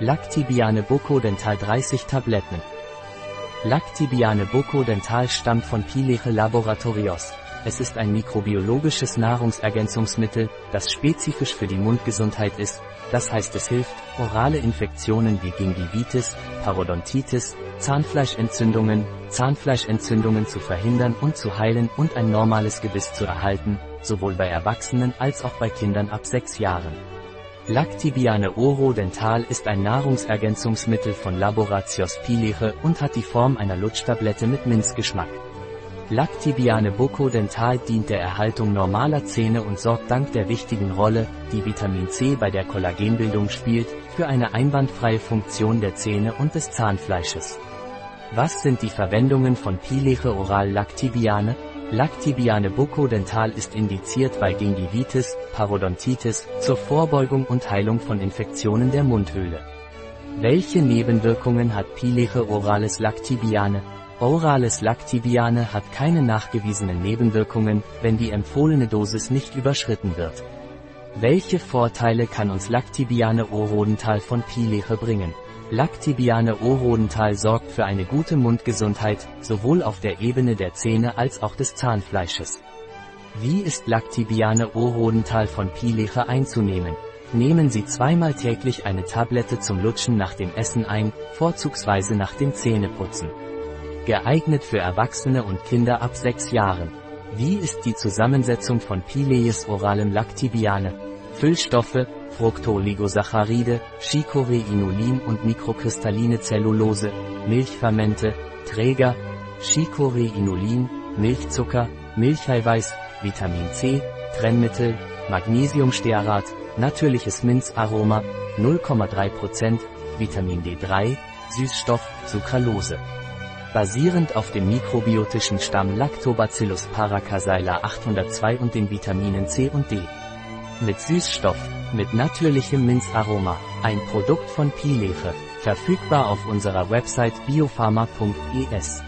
Lactibiane Bucco-Dental 30 Tabletten. Lactibiane Bucco-Dental stammt von Pileche Laboratorios. Es ist ein mikrobiologisches Nahrungsergänzungsmittel, das spezifisch für die Mundgesundheit ist, das heißt es hilft, orale Infektionen wie Gingivitis, Parodontitis, Zahnfleischentzündungen, Zahnfleischentzündungen zu verhindern und zu heilen und ein normales Gebiss zu erhalten, sowohl bei Erwachsenen als auch bei Kindern ab 6 Jahren. Lactibiane Oro Dental ist ein Nahrungsergänzungsmittel von Laboratios Pileche und hat die Form einer Lutschtablette mit Minzgeschmack. Lactibiane Bucco Dental dient der Erhaltung normaler Zähne und sorgt dank der wichtigen Rolle, die Vitamin C bei der Kollagenbildung spielt, für eine einwandfreie Funktion der Zähne und des Zahnfleisches. Was sind die Verwendungen von Pileche Oral Lactibiane? Lactibiane Bucco-Dental ist indiziert bei Gingivitis, Parodontitis, zur Vorbeugung und Heilung von Infektionen der Mundhöhle. Welche Nebenwirkungen hat Pileche Orales Lactibiane? Orales Lactibiane hat keine nachgewiesenen Nebenwirkungen, wenn die empfohlene Dosis nicht überschritten wird. Welche Vorteile kann uns Lactibiane Orodental von Pileche bringen? Lactibiane Orodental sorgt für eine gute Mundgesundheit, sowohl auf der Ebene der Zähne als auch des Zahnfleisches. Wie ist Lactibiane Orodental von Pileche einzunehmen? Nehmen Sie zweimal täglich eine Tablette zum Lutschen nach dem Essen ein, vorzugsweise nach dem Zähneputzen. Geeignet für Erwachsene und Kinder ab 6 Jahren. Wie ist die Zusammensetzung von Pileis oralem Lactibiane? Füllstoffe, Fructoligosaccharide, Chicoreinulin und mikrokristalline Zellulose, Milchfermente, Träger, Chicoreinulin, Milchzucker, Milcheiweiß, Vitamin C, Trennmittel, Magnesiumstearat, natürliches Minzaroma, 0,3%, Vitamin D3, Süßstoff, Sucralose. Basierend auf dem mikrobiotischen Stamm Lactobacillus paracasella 802 und den Vitaminen C und D. Mit Süßstoff, mit natürlichem Minzaroma, ein Produkt von Pileche, verfügbar auf unserer Website biopharma.es.